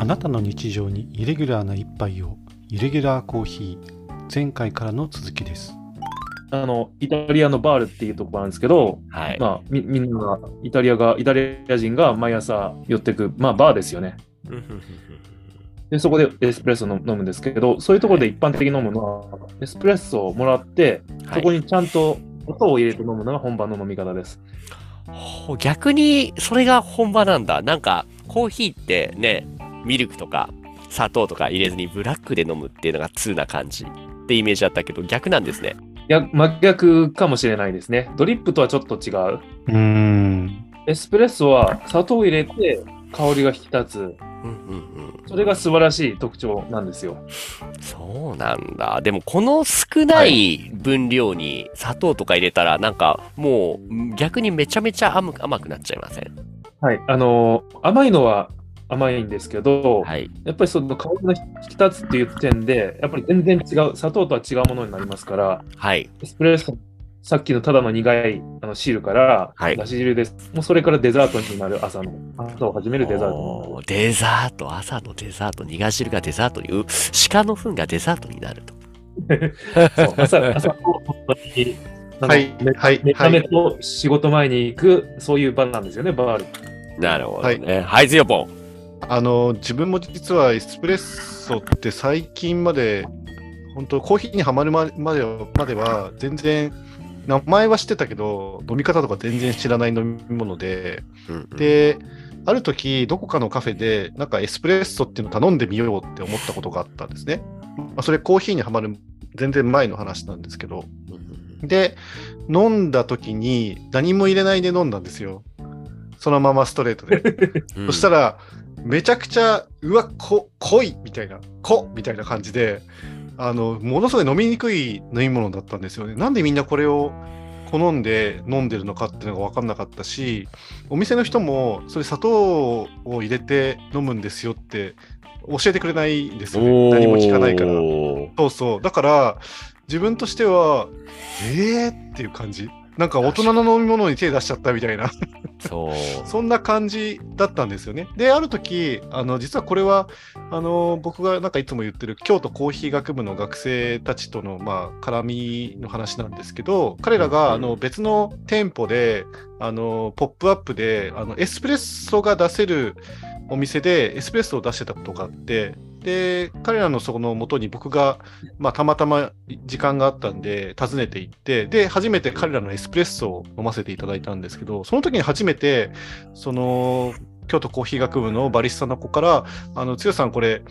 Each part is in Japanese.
あなたの日常にイレギュラーな一杯をイレギュラーコーヒー前回からの続きですあの、イタリアのバールっていうところなんですけど、はい。まあ、みみんなが、イタリアが、イタリア人が毎朝寄ってく、まあ、バーですよね。で、そこでエスプレッソを飲むんですけど、そういうところで一般的に飲むのは、エスプレッソをもらって、そこにちゃんと音を入れて飲むのが本場の飲み方です。ほ逆にそれが本場なんだ。なんかコーヒーってね、ミルクとか砂糖とか入れずにブラックで飲むっていうのが通な感じってイメージだったけど逆なんですね。いや、真逆かもしれないですね。ドリップとはちょっと違う。うーんエスプレッソは砂糖を入れて香りが引き立つ。うんうんうん。それが素晴らしい特徴なんですよ。そうなんだ。でもこの少ない分量に砂糖とか入れたらなんかもう逆にめちゃめちゃ甘く甘くなっちゃいません？はい。あのー甘いのは甘いんですけど、はい。やっぱりその香りが引き立つっていう点で、やっぱり全然違う、砂糖とは違うものになりますから、はい。エスプレッソ、さっきのただの苦いあの汁から、はいだし汁です。もうそれからデザートになる朝の、朝を始めるデザートデザート、朝のデザート、苦汁がデザートに、う鹿の糞がデザートになると。そう朝、朝はいめはい目覚めと仕事前に行く、そういう場なんですよね、バール。なるほどね。はい、ズヨポン。あの自分も実はエスプレッソって最近まで本当コーヒーにはまるままではまでは全然名前は知ってたけど飲み方とか全然知らない飲み物でうんうん、である時どこかのカフェでなんかエスプレッソっていうの頼んでみようって思ったことがあったんですね、まあ、それコーヒーにはまる全然前の話なんですけど。で飲んだ時に何も入れないで飲んだんですよ。そのままストレートで。う んそしたら、めちゃくちゃ、うわ、こ濃いみたいな、濃みたいな感じで、あの、ものすごい飲みにくい飲み物だったんですよね。なんでみんなこれを好んで飲んでるのかっていうのが分かんなかったし、お店の人も、それ砂糖を入れて飲むんですよって教えてくれないんですよね。何も聞かないから。そうそう。だから、自分としては、えーっていう感じ。なんか大人の飲み物に手出しちゃったみたいな。そう。そんな感じだったんですよね。で、ある時、あの、実はこれは、あの、僕がなんかいつも言ってる京都コーヒー学部の学生たちとの、まあ、絡みの話なんですけど、彼らが、あの、別の店舗で、あの、ポップアップで、あの、エスプレッソが出せるお店でエスプレッソを出してたことがあって、で、彼らのその元に僕が、まあ、たまたま時間があったんで、訪ねて行って、で、初めて彼らのエスプレッソを飲ませていただいたんですけど、その時に初めて、その、京都コーヒー学部のバリスタの子から、あの、つよさんこれ、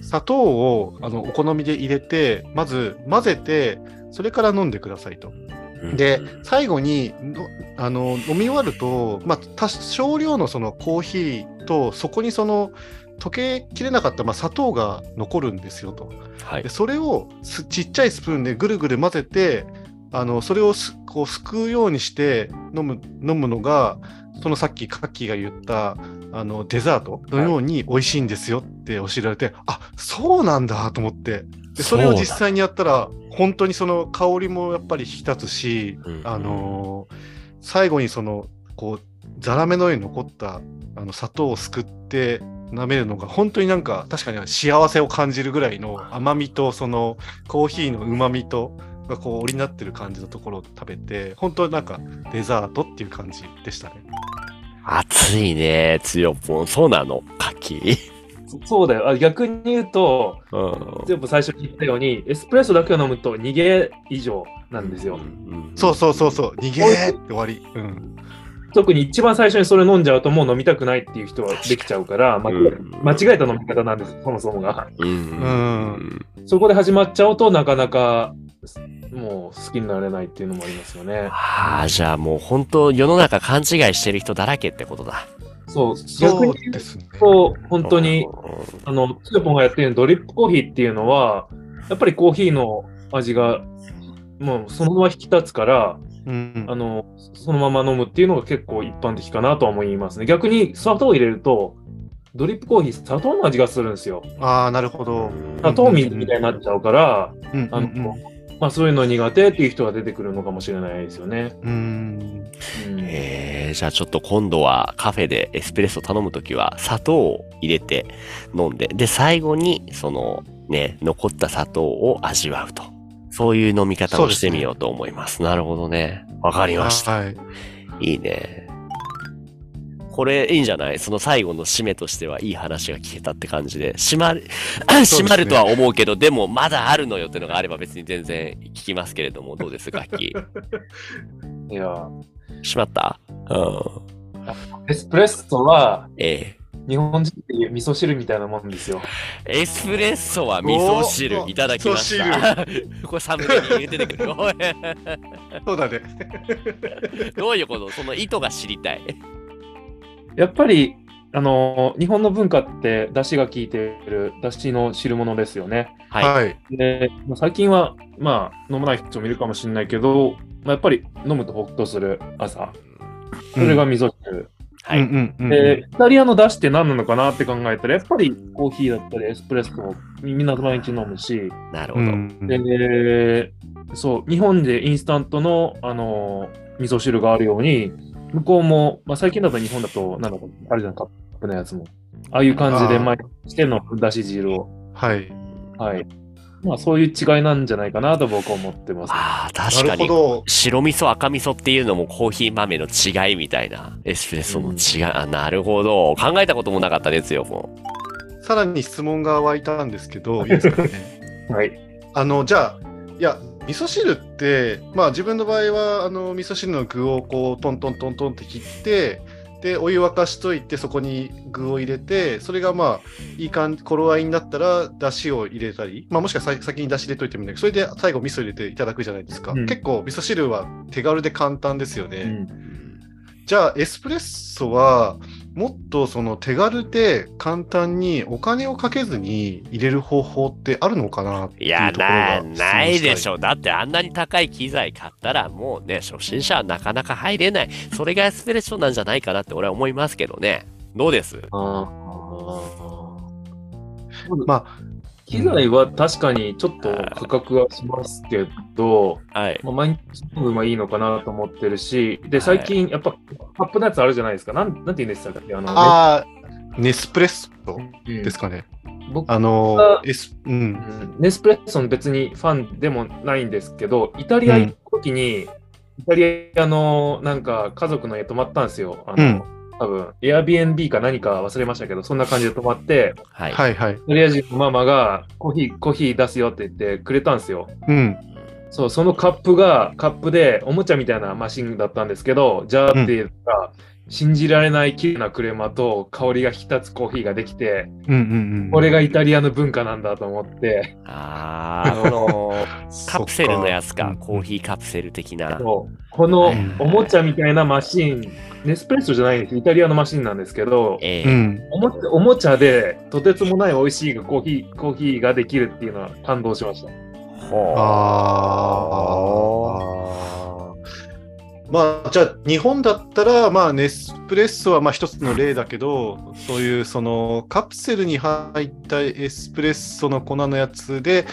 砂糖をあのお好みで入れて、まず混ぜて、それから飲んでくださいと。で、最後にのあの飲み終わると、まあ、多少量のそのコーヒーと、そこにその溶けきれなかった、まあ、砂糖が残るんですよと。はいで。それをすちっちゃいスプーンでぐるぐる混ぜて、あのそれをすこうすくうようにして飲む飲むのが、そのさっきカッキーが言ったあのデザートのように美味しいんですよって教えられて、あそうなんだと思ってでそれを実際にやったら本当にその香りもやっぱり引き立つし、うんあのー最後にそのこうザラメのように残ったあの砂糖をすくって舐めるのが本当になんか確かに幸せを感じるぐらいの甘みとそのコーヒーのうまみとがこう織りなってる感じのところを食べて本当になんかデザートっていう感じでしたね。熱いね、つよぽん。そうなのカキ。そそうだよ。あ逆に言うと、うん全部最初に言ったように、エスプレッソだけを飲むと逃げ以上なんですよ。そうそうそうそう逃げーって終わり。うん特に一番最初にそれ飲んじゃうともう飲みたくないっていう人はできちゃうから、間違えうん間違えた飲み方なんです、そもそもが。うん。うん。そこで始まっちゃうとなかなかもう好きになれないっていうのもありますよね。ああ、じゃあもう本当世の中勘違いしてる人だらけってことだ。そう、そう逆に言ですね。うと、本当に、あの、つよぽんがやってるドリップコーヒーっていうのは、やっぱりコーヒーの味が、もうそのまま引き立つから、うんあの、そのまま飲むっていうのが結構一般的かなとは思いますね。逆に砂糖を入れると、ドリップコーヒー砂糖の味がするんですよ。ああなるほど。砂糖水みたいになっちゃうから、うんあの、まあ、そういうの苦手っていう人が出てくるのかもしれないですよね。うん。うんえー、じゃあちょっと今度はカフェでエスプレッソ頼むときは砂糖を入れて飲んで、で、最後にそのね、残った砂糖を味わうと。そういう飲み方をしてみようと思います。なるほどね。わかりました。はい。いいね。これいいんじゃない？その最後の締めとしてはいい話が聞けたって感じで。閉まる、すね 閉まるとは思うけど、でもまだあるのよっていうのがあれば別に全然聞きますけれども、どうです楽器。いや、閉まった？うん。エスプレッソはええ日本人っていう味噌汁みたいなもんですよ。エスプレッソは味噌汁おいただきました。これサムネに入れてくる。おいそうだね。どういうこと？その意図が知りたい。やっぱり、あの日本の文化って出汁が効いている出汁の汁物ですよね。はい。はい。で、まあ最近は、まあ、飲まない人もいるかもしれないけど、まあ、やっぱり飲むとホッとする朝。それが味噌汁。はい。うんうんうんで、イタリアの出汁って何なのかなって考えたら、やっぱりコーヒーだったりエスプレッソをみんな毎日飲むし、なるほど。うんで、そう、日本でインスタントの、あの味噌汁があるように、向こうも、まあ、最近だと日本だと、なんだか、あるじゃん、カップのやつも。ああいう感じで毎日してのだし汁を。はい。はい。まあ、そういう違いなんじゃないかなと僕は思ってます。ああ、な確かに。るほど。白味噌、赤味噌っていうのもコーヒー豆の違いみたいな。エスプレッソの違い。あ、なるほど。考えたこともなかったですよ、もさらに質問が湧いたんですけど、いいですかね？はい。あの、じゃあ、いや、味噌汁って、まあ自分の場合は、あの、味噌汁の具をこう、トントントントンって切って、で、お湯沸かしといて、そこに具を入れて、それがまあ、いい感じ、頃合いになったら、だしを入れたり、まあもしくはさ先にだし入れといてもいいんだけど、それで最後味噌入れていただくじゃないですか。うん結構、味噌汁は手軽で簡単ですよね。うんう。じゃあ、エスプレッソは、もっとその手軽で簡単にお金をかけずに入れる方法ってあるのかなっていや、いうところな、がないでしょ。ょ。だってあんなに高い機材買ったらもうね、初心者はなかなか入れない。それがエスプレッソなんじゃないかなって俺は思いますけどね。どうです？あーま機材は確かにちょっと価格はしますけど、はい。まあ、毎日飲むはいいのかなと思ってるし、で、最近、やっぱ、カップのやつあるじゃないですか。なんなんて言うんでしたっけ？あの、ああ、ネスプレッソねですかね。僕あのあ、エス、う。うんんネスプレッソの別にファンでもないんですけど、イタリア行った時に、イタリアのなんか家族の家泊まったんですよ。あの、うん多分 Airbnb か何か忘れましたけど、そんな感じで泊まって、はい。はいはい。イタリア人のママがコーヒー、コーヒー出すよって言ってくれたんですよ。うん。そう、そのカップが、カップでおもちゃみたいなマシンだったんですけど、ジャーって言ったら、信じられない綺麗なクレマと香りが引き立つコーヒーができて、うんうんうん。これがイタリアの文化なんだと思って、あー、この、カプセルのやつか、うんコーヒーカプセル的な。このはいおもちゃみたいなマシン、ネスプレッソじゃないんです、イタリアのマシンなんですけど、ええうん。おもおもちゃでとてつもない美味しいコーヒーコーヒーができるっていうのは感動しました。ああ。まあ、じゃあ、日本だったら、まあ、ネスプレッソはまあ一つの例だけど、そういうそのカプセルに入ったエスプレッソの粉のやつで、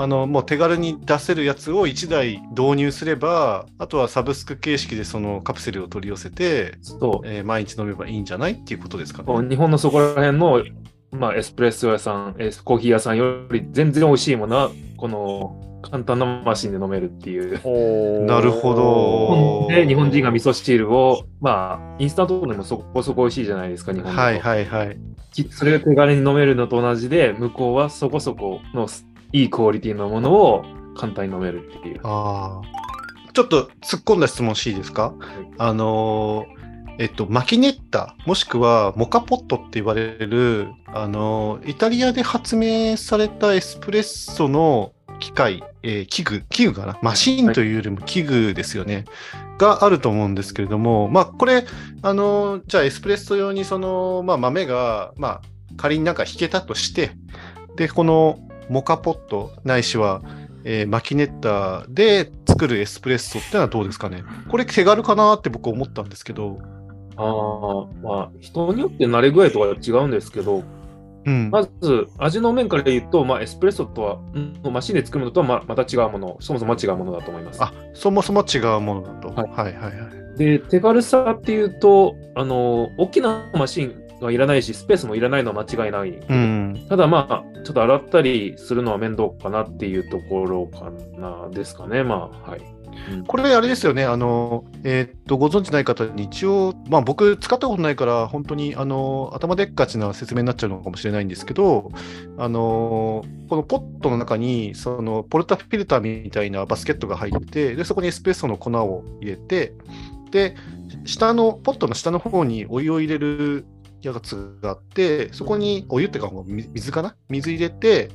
あのもう手軽に出せるやつを1台導入すれば、あとはサブスク形式でそのカプセルを取り寄せて、そうえー毎日飲めばいいんじゃないっていうことですかね。日本のそこら辺の、まあ、エスプレッソ屋さん、コーヒー屋さんより全然美味しいものは、この簡単なマシンで飲めるっていう。なるほどで、日本人が味噌汁を、まあ、インスタントでもそこそこ美味しいじゃないですか、日本はいはいはい。きそれが手軽に飲めるのと同じで、向こうはそこそこのいいクオリティのものを簡単に飲めるっていう。ああ。ちょっと突っ込んだ質問していいですか、あのーえっと、マキネッタ、もしくはモカポットって言われる、あのーイタリアで発明されたエスプレッソの機械、えー器具、器具かな？マシンというよりも器具ですよね。があると思うんですけれども、まあ、これ、あのじゃあエスプレッソ用にその、まあ、豆が、まあ、仮になんか引けたとして、で、このモカポットないしは、えーマキネッタで作るエスプレッソってのはどうですかね？これ手軽かなって僕思ったんですけど。ああ、まあ、人によって慣れ具合とか違うんですけど、うん、まず味の面から言うと、まあ、エスプレッソとは、マシンで作るのとはままた違うもの、そもそも違うものだと思います。あそもそも違うものだと。はい、はい、はいはいで、手軽さっていうと、あの大きなマシンがいらないし、スペースもいらないのは間違いない。うん、ただまあ、ちょっと洗ったりするのは面倒かなっていうところかなですかね。まあ、はい。これ、あれですよね、あのえー、っとご存知ない方に一応、まあ、僕、使ったことないから、本当にあの頭でっかちな説明になっちゃうのかもしれないんですけど、あのこのポットの中にそのポルタフィルターみたいなバスケットが入ってで、そこにエスプレッソの粉を入れて、で、下の、ポットの下の方にお湯を入れるやつがあって、そこにお湯っていうか、水かな？水入れて、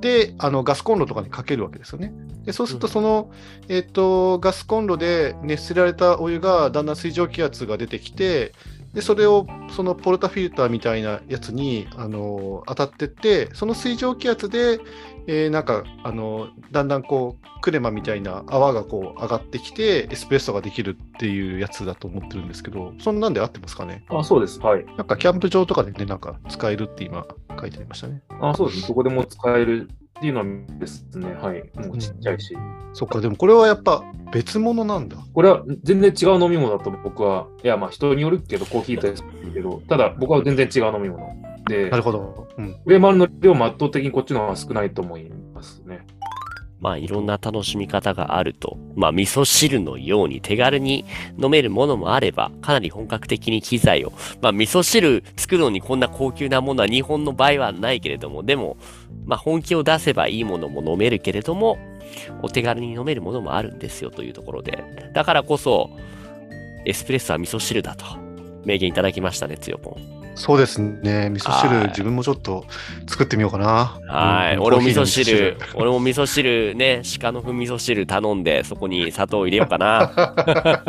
で、あのガスコンロとかにかけるわけですよね。でそうすると、その、えーと、ガスコンロで熱せられたお湯がだんだん水蒸気圧が出てきて、でそれをそのポルタフィルターみたいなやつにあの当たってって、その水蒸気圧で、えー、なんかあのだんだんこうクレマみたいな泡がこう上がってきてエスプレッソができるっていうやつだと思ってるんですけど、そんなんで合ってますかね？あ、そうです。はい。なんかキャンプ場とかでね、なんか使えるって今書いてありましたね。あ、そうです。どこでも使えるっていうのはですね、はい。もうちっちゃいし。うん、そっか、でもこれはやっぱ別物なんだ。これは全然違う飲み物だと僕は、いや、まあ人によるけど、コーヒーですけど、ただ僕は全然違う飲み物。で、なるほど。うん。フレーマルの量も圧倒的にこっちの方が少ないと思いますね。まあいろんな楽しみ方があると。まあ味噌汁のように手軽に飲めるものもあれば、かなり本格的に機材を。まあ味噌汁作るのにこんな高級なものは日本の場合はないけれども、でも、まあ本気を出せばいいものも飲めるけれども、お手軽に飲めるものもあるんですよというところで。だからこそ、エスプレッソは味噌汁だと、名言いただきましたね、つよぽん。そうですね。味噌汁、自分もちょっと作ってみようかな。はい。俺も味噌汁、俺も味噌汁ね、鹿の糞味噌汁頼んで、そこに砂糖入れようかな。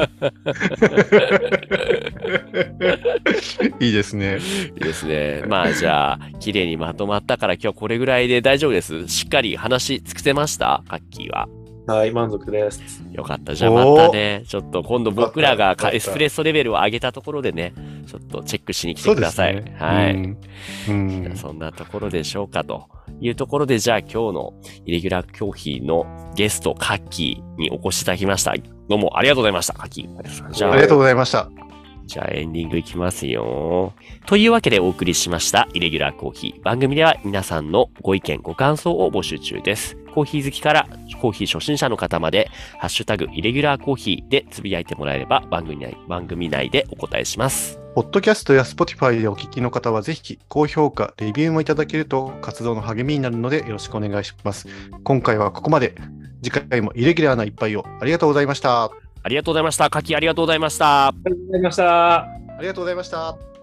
いいですね。いいですね。まあじゃあ、綺麗にまとまったから今日はこれぐらいで大丈夫です。しっかり話尽くせました？カッキーは。はい、満足です。よかった。じゃあまたね、ちょっと今度僕らがエスプレッソレベルを上げたところでね、ちょっとチェックしに来てください。ね、はい。うん、そんなところでしょうかというところで、じゃあ今日のイレギュラーコーヒーのゲスト、カッキーにお越しいただきました。どうもありがとうございました、カッキー。じゃあ、ありがとうございました。じゃあエンディングいきますよ。というわけでお送りしましたイレギュラーコーヒー。番組では皆さんのご意見、ご感想を募集中です。コーヒー好きからコーヒー初心者の方まで、ハッシュタグイレギュラーコーヒーでつぶやいてもらえれば番組内番組内でお答えします。ポッドキャストや Spotify でお聞きの方はぜひ高評価、レビューもいただけると活動の励みになるのでよろしくお願いします。今回はここまで。次回もイレギュラーな一杯をありがとうございました。ありがとうございました。かきありがとうございました。ありがとうございました。ありがとうございました。